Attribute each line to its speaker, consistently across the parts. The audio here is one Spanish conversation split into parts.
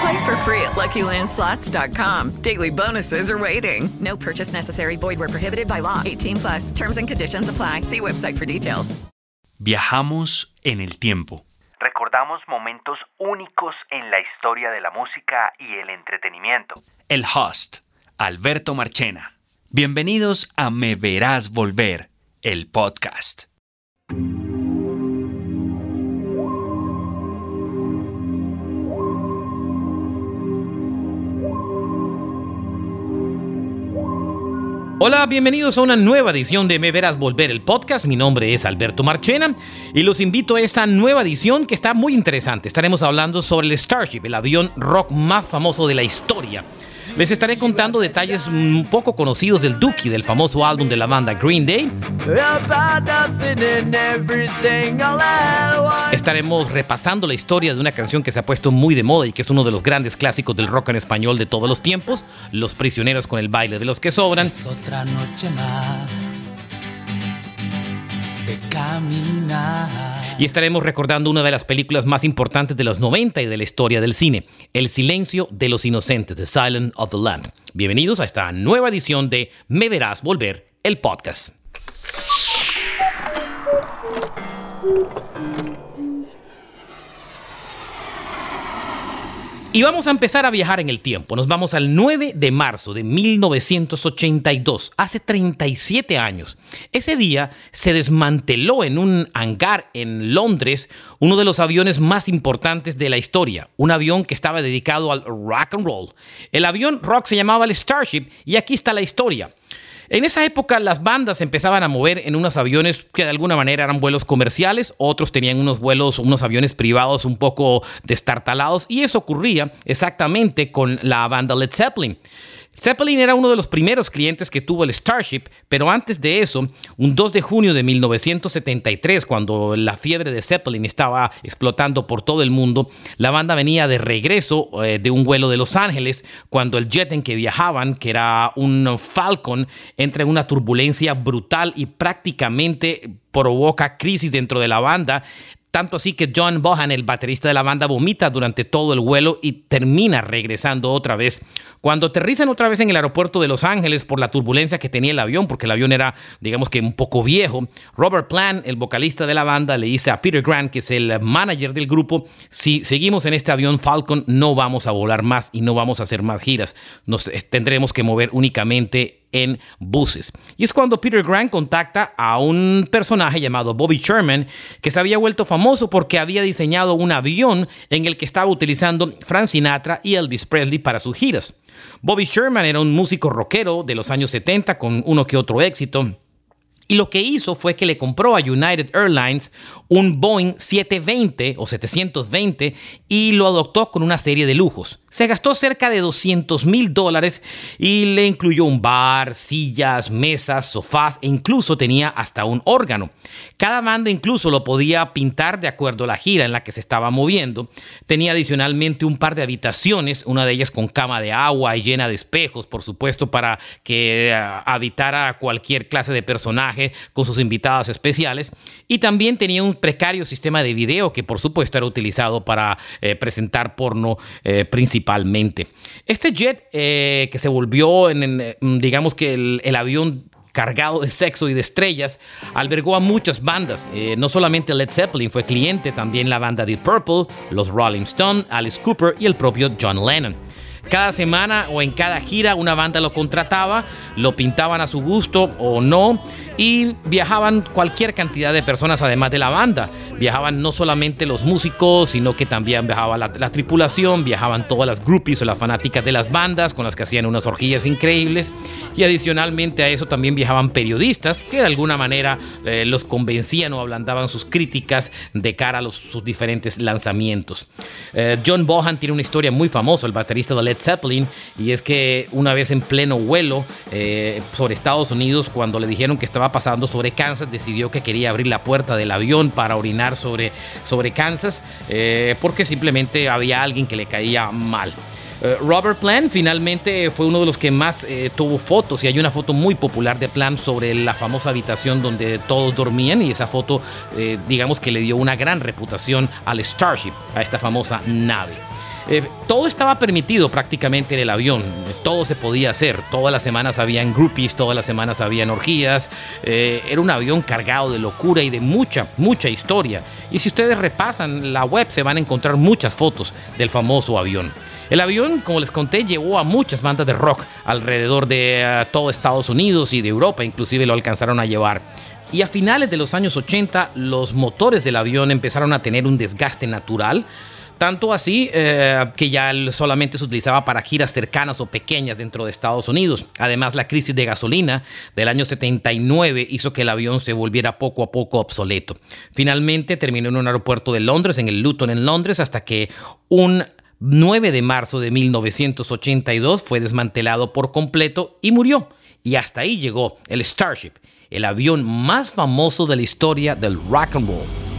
Speaker 1: Play for free at LuckyLandSlots.com. Daily bonuses are waiting. No purchase necessary. Void where prohibited by law. 18 plus. Terms and conditions apply. See website for details.
Speaker 2: Viajamos en el tiempo.
Speaker 3: Recordamos momentos únicos en la historia de la música y el entretenimiento.
Speaker 2: El host, Alberto Marchena. Bienvenidos a Me Verás Volver, el podcast.
Speaker 4: Hola, bienvenidos a una nueva edición de Me Verás Volver el podcast. Mi nombre es Alberto Marchena y los invito a esta nueva edición que está muy interesante. Estaremos hablando sobre el Starship, el avión rock más famoso de la historia. Les estaré contando detalles un poco conocidos del Dookie, del famoso álbum de la banda Green Day. Estaremos repasando la historia de una canción que se ha puesto muy de moda y que es uno de los grandes clásicos del rock en español de todos los tiempos, Los prisioneros con el baile de los que sobran.
Speaker 5: otra noche más de caminar.
Speaker 4: Y estaremos recordando una de las películas más importantes de los 90 y de la historia del cine, El silencio de los inocentes, The Silence of the Lamb. Bienvenidos a esta nueva edición de Me Verás Volver, el podcast. Y vamos a empezar a viajar en el tiempo. Nos vamos al 9 de marzo de 1982, hace 37 años. Ese día se desmanteló en un hangar en Londres uno de los aviones más importantes de la historia, un avión que estaba dedicado al rock and roll. El avión rock se llamaba el Starship y aquí está la historia. En esa época las bandas empezaban a mover en unos aviones que de alguna manera eran vuelos comerciales, otros tenían unos vuelos, unos aviones privados un poco destartalados y eso ocurría exactamente con la banda Led Zeppelin. Zeppelin era uno de los primeros clientes que tuvo el Starship, pero antes de eso, un 2 de junio de 1973, cuando la fiebre de Zeppelin estaba explotando por todo el mundo, la banda venía de regreso eh, de un vuelo de Los Ángeles, cuando el jet en que viajaban, que era un Falcon, entra en una turbulencia brutal y prácticamente provoca crisis dentro de la banda, tanto así que John Bohan, el baterista de la banda, vomita durante todo el vuelo y termina regresando otra vez. Cuando aterrizan otra vez en el aeropuerto de Los Ángeles por la turbulencia que tenía el avión, porque el avión era, digamos que un poco viejo, Robert Plant, el vocalista de la banda, le dice a Peter Grant, que es el manager del grupo, si seguimos en este avión Falcon, no vamos a volar más y no vamos a hacer más giras. Nos eh, tendremos que mover únicamente en buses. Y es cuando Peter Grant contacta a un personaje llamado Bobby Sherman, que se había vuelto famoso porque había diseñado un avión en el que estaba utilizando Frank Sinatra y Elvis Presley para sus giras. Bobby Sherman era un músico rockero de los años 70 con uno que otro éxito. Y lo que hizo fue que le compró a United Airlines un Boeing 720 o 720 y lo adoptó con una serie de lujos. Se gastó cerca de 200 mil dólares y le incluyó un bar, sillas, mesas, sofás e incluso tenía hasta un órgano. Cada banda incluso lo podía pintar de acuerdo a la gira en la que se estaba moviendo. Tenía adicionalmente un par de habitaciones, una de ellas con cama de agua y llena de espejos, por supuesto, para que eh, habitara cualquier clase de personaje con sus invitadas especiales. Y también tenía un precario sistema de video que por supuesto era utilizado para eh, presentar porno eh, principal Este jet eh, que se volvió en, en, digamos que el, el avión cargado de sexo y de estrellas, albergó a muchas bandas. Eh, no solamente Led Zeppelin fue cliente, también la banda Deep Purple, los Rolling Stones, Alice Cooper y el propio John Lennon. Cada semana o en cada gira una banda lo contrataba, lo pintaban a su gusto o no y viajaban cualquier cantidad de personas además de la banda. Viajaban no solamente los músicos, sino que también viajaba la, la tripulación, viajaban todas las groupies o las fanáticas de las bandas con las que hacían unas orgías increíbles y adicionalmente a eso también viajaban periodistas que de alguna manera eh, los convencían o ablandaban sus críticas de cara a los, sus diferentes lanzamientos. Eh, John Bohan tiene una historia muy famosa, el baterista de Led Zeppelin, y es que una vez en pleno vuelo eh, sobre Estados Unidos, cuando le dijeron que estaba pasando sobre Kansas, decidió que quería abrir la puerta del avión para orinar sobre, sobre Kansas, eh, porque simplemente había alguien que le caía mal. Eh, Robert Plant finalmente fue uno de los que más tuvo fotos y hay una foto muy popular de Plant sobre la famosa habitación donde todos dormían y esa foto digamos que le dio una gran reputación al Starship, a esta famosa nave. Eh, todo estaba permitido prácticamente en el avión, todo se podía hacer, todas las semanas habían groupies, todas las semanas habían orgías, eh, era un avión cargado de locura y de mucha, mucha historia. Y si ustedes repasan la web se van a encontrar muchas fotos del famoso avión. El avión, como les conté, llevó a muchas bandas de rock alrededor de uh, todo Estados Unidos y de Europa, inclusive lo alcanzaron a llevar. Y a finales de los años 80, los motores del avión empezaron a tener un desgaste natural, tanto así eh, que ya solamente se utilizaba para giras cercanas o pequeñas dentro de Estados Unidos. Además, la crisis de gasolina del año 79 hizo que el avión se volviera poco a poco obsoleto. Finalmente terminó en un aeropuerto de Londres, en el Luton en Londres, hasta que un 9 de marzo de 1982 fue desmantelado por completo y murió. Y hasta ahí llegó el Starship, el avión más famoso de la historia del rock and roll.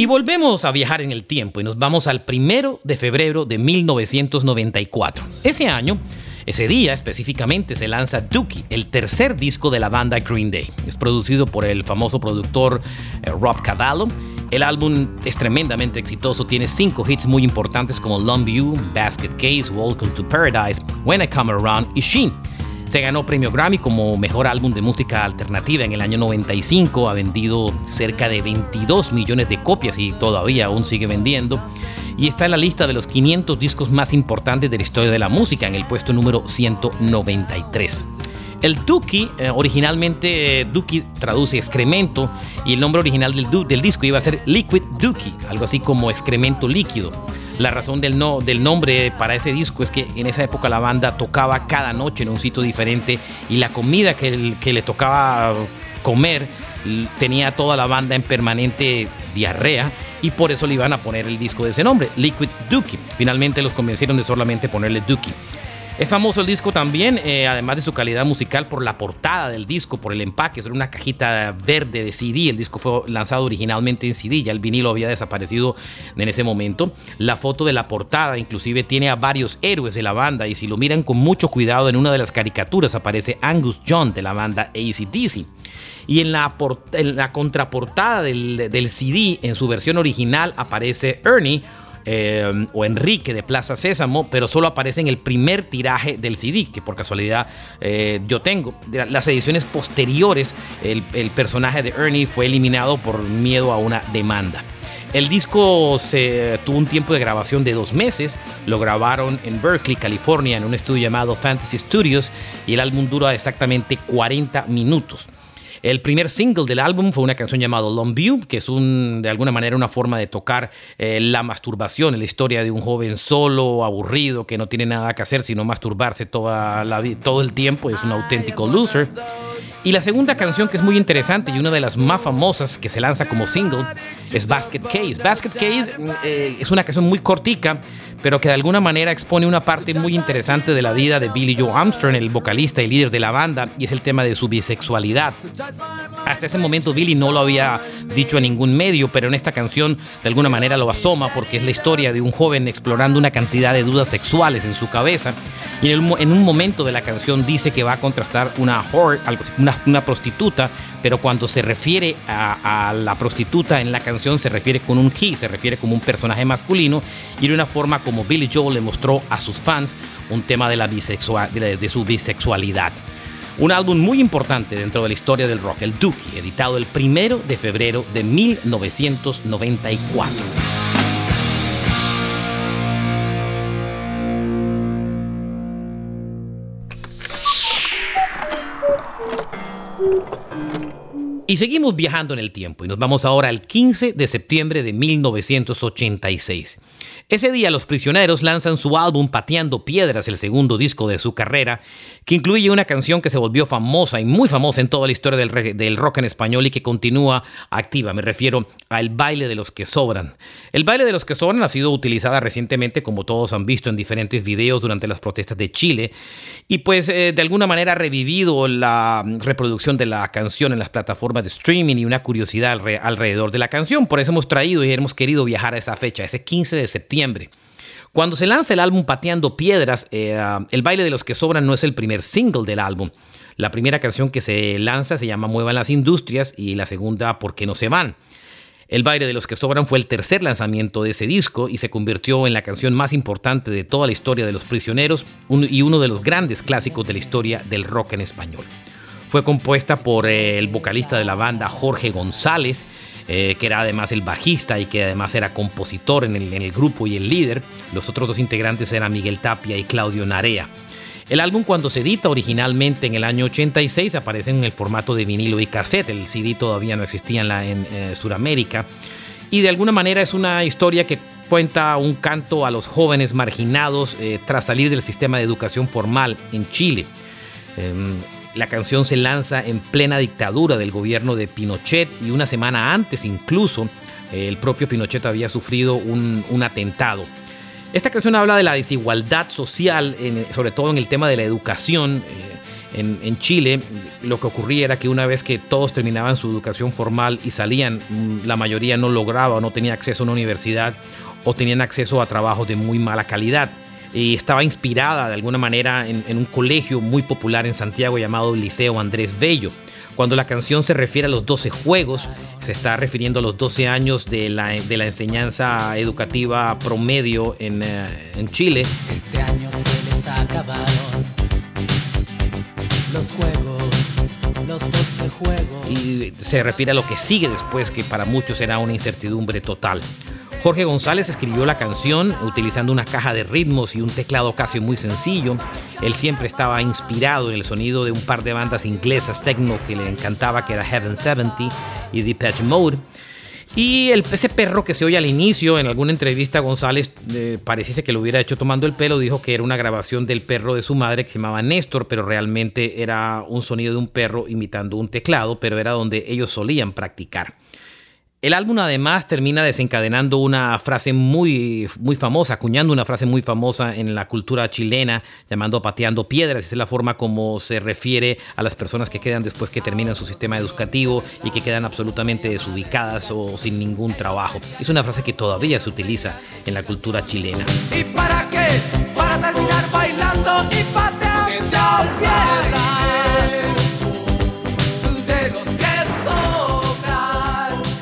Speaker 4: Y volvemos a viajar en el tiempo y nos vamos al primero de febrero de 1994. Ese año, ese día específicamente, se lanza Dookie, el tercer disco de la banda Green Day. Es producido por el famoso productor eh, Rob Cavallo. El álbum es tremendamente exitoso, tiene cinco hits muy importantes como Longview, Basket Case, Welcome to Paradise, When I Come Around y Sheen. Se ganó premio Grammy como mejor álbum de música alternativa en el año 95. Ha vendido cerca de 22 millones de copias y todavía aún sigue vendiendo. Y está en la lista de los 500 discos más importantes de la historia de la música en el puesto número 193. El Dookie, eh, originalmente eh, traduce excremento y el nombre original del, del, disco iba a ser Liquid Dookie, algo así como excremento líquido. La razón del, no, del nombre para ese disco es que en esa época la banda tocaba cada noche en un sitio diferente y la comida que, que le tocaba comer tenía toda la banda en permanente diarrea y por eso le iban a poner el disco de ese nombre, Liquid Dookie. Finalmente los convencieron de solamente ponerle Dookie. Es famoso el disco también, eh, además de su calidad musical, por la portada del disco, por el empaque. Es una cajita verde de CD. El disco fue lanzado originalmente en CD, ya el vinilo había desaparecido en ese momento. La foto de la portada inclusive tiene a varios héroes de la banda y si lo miran con mucho cuidado en una de las caricaturas aparece Angus John de la banda ACDC. Y en la, contraportada del CD, en su versión original, aparece Ernie eh, o Enrique de Plaza Sésamo, pero solo aparece en el primer tiraje del CD, que por casualidad eh, yo tengo. De las ediciones posteriores, el, personaje de Ernie fue eliminado por miedo a una demanda. El disco tuvo un tiempo de grabación de dos meses. Lo grabaron en Berkeley, California, en un estudio llamado Fantasy Studios y el álbum dura exactamente 40 minutos. El primer single del álbum fue una canción llamada Long View, que es un, de alguna manera una forma de tocar eh, la masturbación, la historia de un joven solo, aburrido, que no tiene nada que hacer sino masturbarse toda la, todo el tiempo, es un auténtico loser. Y la segunda canción que es muy interesante y una de las más famosas que se lanza como single es Basket Case. Basket Case eh, es una canción muy cortica, pero que de alguna manera expone una parte muy interesante de la vida de Billy Joe Armstrong, el vocalista y líder de la banda, y es el tema de su bisexualidad. Hasta ese momento Billy no lo había dicho en ningún medio, pero en esta canción de alguna manera lo asoma porque es la historia de un joven explorando una cantidad de dudas sexuales en su cabeza y en, un momento de la canción dice que va a contrastar una whore, una prostituta, pero cuando se refiere a, la prostituta en la canción se refiere con un he, se refiere como un personaje masculino y de una forma como Billy Joel le mostró a sus fans un tema de, de su bisexualidad. Un álbum muy importante dentro de la historia del rock, el Dookie, editado el primero de febrero de 1994. Y seguimos viajando en el tiempo y nos vamos ahora al 15 de septiembre de 1986. Ese día los prisioneros lanzan su álbum Pateando Piedras, el segundo disco de su carrera, que incluye una canción que se volvió famosa y muy famosa en toda la historia del, rock en español y que continúa activa. Me refiero a El baile de los que sobran. El baile de los que sobran ha sido utilizada recientemente, como todos han visto en diferentes videos durante las protestas de Chile, y pues eh, de alguna manera ha revivido la reproducción de la canción en las plataformas de streaming y una curiosidad alrededor de la canción. Por eso hemos traído y hemos querido viajar a esa fecha, ese 15 de septiembre cuando se lanza el álbum Pateando Piedras, eh, El baile de los que sobran no es el primer single del álbum. La primera canción que se lanza se llama Muevan las Industrias y la segunda ¿Por qué no se van? El baile de los que sobran fue el tercer lanzamiento de ese disco y se convirtió en la canción más importante de toda la historia de los prisioneros y uno de los grandes clásicos de la historia del rock en español. Fue compuesta por eh, el vocalista de la banda Jorge González eh, que era además el bajista y que además era compositor en el, grupo y el líder. Los otros dos integrantes eran Miguel Tapia y Claudio Narea. El álbum cuando se edita originalmente en el año 86 aparece en el formato de vinilo y cassette, el CD todavía no existía en, eh, Sudamérica y de alguna manera es una historia que cuenta un canto a los jóvenes marginados eh, tras salir del sistema de educación formal en Chile. Em, la canción se lanza en plena dictadura del gobierno de Pinochet y una semana antes incluso eh, el propio Pinochet había sufrido un, atentado. Esta canción habla de la desigualdad social, sobre todo en el tema de la educación. Eh, en, en, Chile lo que ocurría era que una vez que todos terminaban su educación formal y salían, mm, la mayoría no lograba o no tenía acceso a una universidad o tenían acceso a trabajos de muy mala calidad y estaba inspirada de alguna manera en, un colegio muy popular en Santiago llamado Liceo Andrés Bello. Cuando la canción se refiere a los 12 juegos, se está refiriendo a los 12 años de la, de la enseñanza educativa promedio en, eh, en Chile.
Speaker 5: Este año se les acabaron los juegos. Los 12 juegos.
Speaker 4: Y se refiere a lo que sigue después, que para muchos será una incertidumbre total. Jorge González escribió la canción utilizando una caja de ritmos y un teclado casi muy sencillo. Él siempre estaba inspirado en el sonido de un par de bandas inglesas techno que le encantaba, que era Heaven 70 y Depeche Mode. Y el, ese perro que se oye al inicio, en alguna entrevista González eh, pareciese que lo hubiera hecho tomando el pelo, dijo que era una grabación del perro de su madre que se llamaba Néstor, pero realmente era un sonido de un perro imitando un teclado, pero era donde ellos solían practicar. El álbum además termina desencadenando una frase muy, muy famosa, acuñando una frase muy famosa en la cultura chilena, llamando pateando piedras. Esa es la forma como se refiere a las personas que quedan después que terminan su sistema educativo y que quedan absolutamente desubicadas o sin ningún trabajo. Es una frase que todavía se utiliza en la cultura chilena.
Speaker 5: ¿Y para qué? Para terminar bailando y pateando piedras.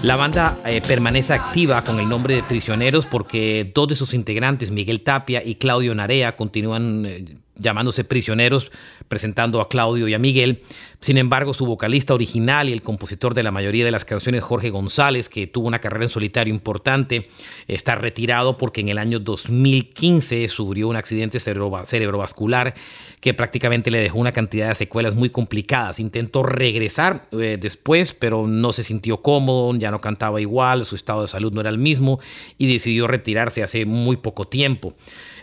Speaker 4: La banda eh, permanece activa con el nombre de Prisioneros porque dos de sus integrantes, Miguel Tapia y Claudio Narea, continúan eh, llamándose Prisioneros, presentando a Claudio y a Miguel. Sin embargo, su vocalista original y el compositor de la mayoría de las canciones, Jorge González, que tuvo una carrera en solitario importante, está retirado porque en el año 2015 sufrió un accidente cerebrovascular que prácticamente le dejó una cantidad de secuelas muy complicadas. Intentó regresar eh, después, pero no se sintió cómodo, ya no cantaba igual, su estado de salud no era el mismo y decidió retirarse hace muy poco tiempo.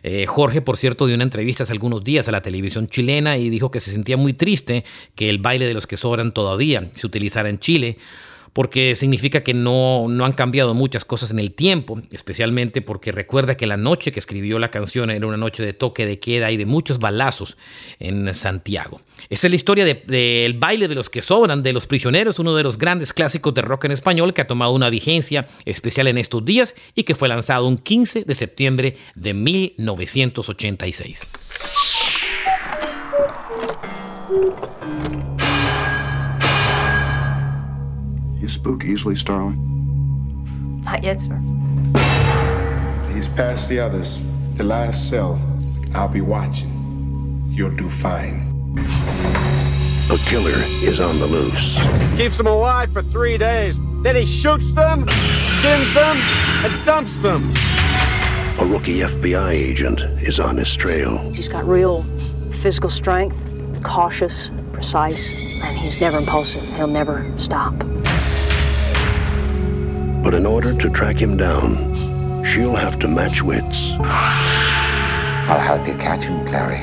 Speaker 4: Eh, Jorge, por cierto, dio una entrevista hace algunos días a la televisión chilena y dijo que se sentía muy triste que el baile de los que sobran todavía se utilizara en Chile porque significa que no, no han cambiado muchas cosas en el tiempo, especialmente porque recuerda que la noche que escribió la canción era una noche de toque de queda y de muchos balazos en Santiago. Esa es la historia del baile de los que sobran, de los prisioneros, uno de los grandes clásicos de rock en español que ha tomado una vigencia especial en estos días y que fue lanzado un 15 de septiembre de 1986.
Speaker 6: You spook easily, Starling?
Speaker 7: Not yet, sir.
Speaker 8: He's past the others. The last cell. I'll be watching. You'll do fine.
Speaker 9: A killer is on the loose.
Speaker 10: Keeps them alive for three days. Then he shoots them, skins them, and dumps them.
Speaker 9: A rookie FBI agent is on his trail.
Speaker 7: He's got real physical strength, cautious, precise, and he's never impulsive. He'll never stop.
Speaker 9: But in order to track him down, she'll have to match wits.
Speaker 11: I'll help you catch him, Clary.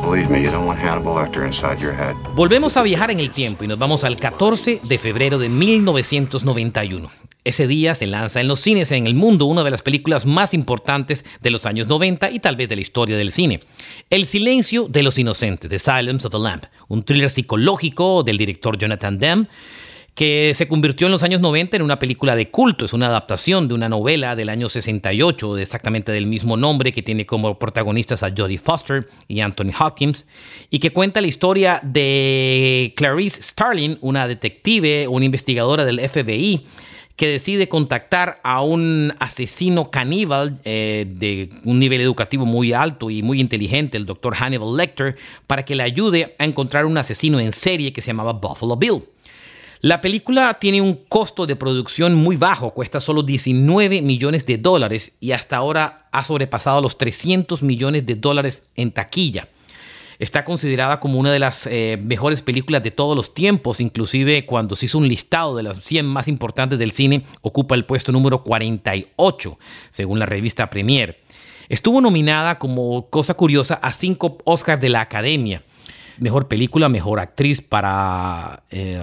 Speaker 6: Believe me, you don't want Hannibal Lecter inside your head.
Speaker 4: Volvemos a viajar en el tiempo y nos vamos al 14 de febrero de 1991. Ese día se lanza en los cines en el mundo una de las películas más importantes de los años 90 y tal vez de la historia del cine. El silencio de los inocentes, The Silence of the Lamp, un thriller psicológico del director Jonathan Demme que se convirtió en los años 90 en una película de culto. Es una adaptación de una novela del año 68, exactamente del mismo nombre, que tiene como protagonistas a Jodie Foster y Anthony Hopkins, y que cuenta la historia de Clarice Starling, una detective, una investigadora del FBI, que decide contactar a un asesino caníbal eh, de un nivel educativo muy alto y muy inteligente, el doctor Hannibal Lecter, para que le ayude a encontrar un asesino en serie que se llamaba Buffalo Bill. La película tiene un costo de producción muy bajo, cuesta solo 19 millones de dólares y hasta ahora ha sobrepasado los 300 millones de dólares en taquilla. Está considerada como una de las eh, mejores películas de todos los tiempos, inclusive cuando se hizo un listado de las 100 más importantes del cine, ocupa el puesto número 48, según la revista Premiere. Estuvo nominada como cosa curiosa a cinco Oscars de la Academia Mejor película, mejor actriz para eh,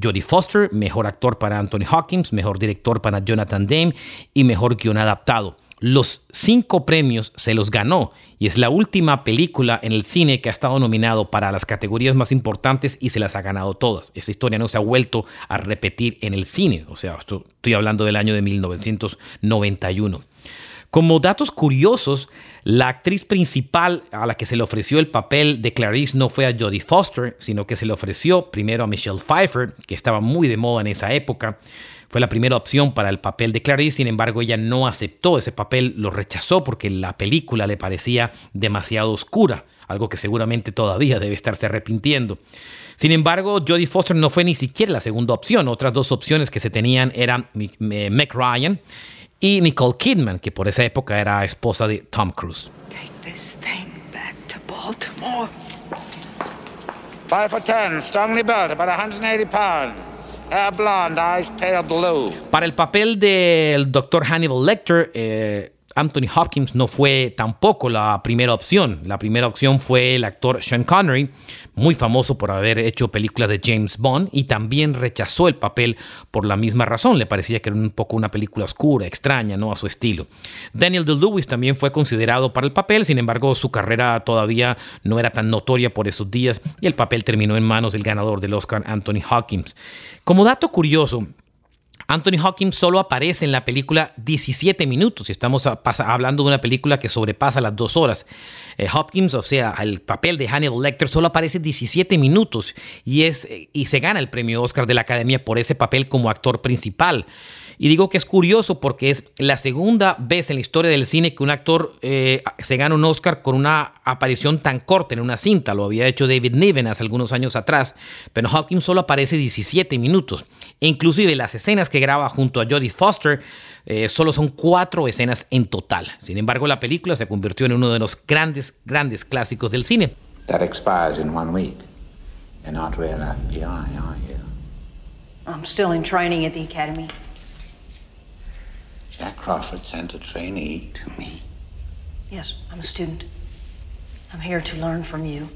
Speaker 4: Jodie Foster, mejor actor para Anthony Hawkins, mejor director para Jonathan Demme y mejor guion adaptado. Los cinco premios se los ganó y es la última película en el cine que ha estado nominado para las categorías más importantes y se las ha ganado todas. Esa historia no se ha vuelto a repetir en el cine, o sea, estoy hablando del año de 1991. Como datos curiosos, la actriz principal a la que se le ofreció el papel de Clarice no fue a Jodie Foster, sino que se le ofreció primero a Michelle Pfeiffer, que estaba muy de moda en esa época. Fue la primera opción para el papel de Clarice, sin embargo ella no aceptó ese papel, lo rechazó porque la película le parecía demasiado oscura, algo que seguramente todavía debe estarse arrepintiendo. Sin embargo, Jodie Foster no fue ni siquiera la segunda opción. Otras dos opciones que se tenían eran Meg Ryan y Nicole Kidman, que por esa época era esposa de Tom Cruise.
Speaker 12: Take this thing back to Baltimore.
Speaker 10: Five for ten, strongly built, about 180 pounds. Hair blonde, eyes pale blue.
Speaker 4: Para el papel del Dr. Hannibal Lecter, eh, Anthony Hopkins no fue tampoco la primera opción. La primera opción fue el actor Sean Connery, muy famoso por haber hecho películas de James Bond y también rechazó el papel por la misma razón. Le parecía que era un poco una película oscura, extraña, no a su estilo. Daniel DeLewis también fue considerado para el papel, sin embargo su carrera todavía no era tan notoria por esos días y el papel terminó en manos del ganador del Oscar, Anthony Hopkins. Como dato curioso, Anthony Hawkins solo aparece en la película 17 minutos estamos hablando de una película que sobrepasa las dos horas. Eh, Hopkins, o sea, el papel de Hannibal Lecter solo aparece 17 minutos y, es, y se gana el premio Oscar de la Academia por ese papel como actor principal. Y digo que es curioso porque es la segunda vez en la historia del cine que un actor eh, se gana un Oscar con una aparición tan corta en una cinta. Lo había hecho David Niven hace algunos años atrás, pero Hopkins solo aparece 17 minutos. E inclusive las escenas que graba junto a Jodie Foster eh, solo son cuatro escenas en total. Sin embargo, la película se convirtió en uno de los grandes, grandes clásicos del cine.
Speaker 11: That expires in one week. You're not real FBI, are you?
Speaker 7: I'm still in training at the academy.
Speaker 11: Jack Crawford sent a trainee
Speaker 7: to me. Yes, I'm a student. I'm here to learn from you.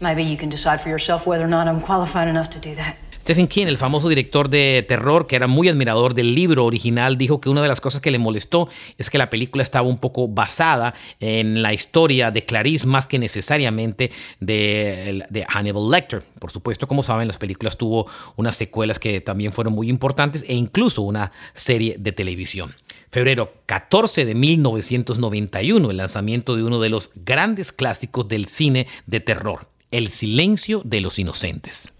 Speaker 7: Maybe you can decide for yourself whether or not I'm qualified enough to do that.
Speaker 4: Stephen King, el famoso director de terror que era muy admirador del libro original, dijo que una de las cosas que le molestó es que la película estaba un poco basada en la historia de Clarice más que necesariamente de, Hannibal Lecter. Por supuesto, como saben, las películas tuvo unas secuelas que también fueron muy importantes e incluso una serie de televisión. Febrero 14 de 1991, el lanzamiento de uno de los grandes clásicos del cine de terror, El silencio de los inocentes.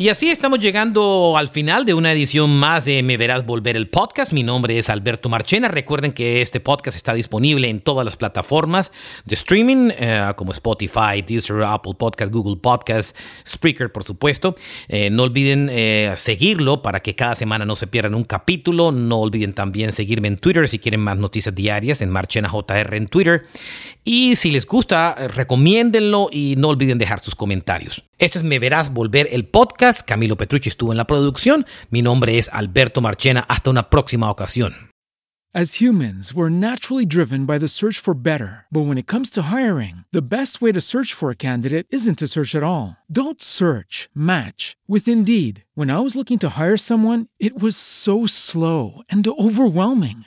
Speaker 4: Y así estamos llegando al final de una edición más de Me Verás Volver el podcast. Mi nombre es Alberto Marchena. Recuerden que este podcast está disponible en todas las plataformas de streaming, eh, como Spotify, Deezer, Apple Podcast, Google Podcast, Spreaker, por supuesto. Eh, no olviden eh, seguirlo para que cada semana no se pierdan un capítulo. No olviden también seguirme en Twitter si quieren más noticias diarias en Marchena JR en Twitter. Y si les gusta, recomiéndenlo y no olviden dejar sus comentarios. Esto es Me Verás Volver el podcast. Camilo Petrucci estuvo en la producción. Mi nombre es Alberto Marchena. Hasta una próxima ocasión.
Speaker 13: As humans, we're naturally driven by the search for better. But when it comes to hiring, the best way to search for a candidate isn't to search at all. Don't search, match with Indeed. When I was looking to hire someone, it was so slow and overwhelming.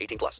Speaker 14: 18 plus.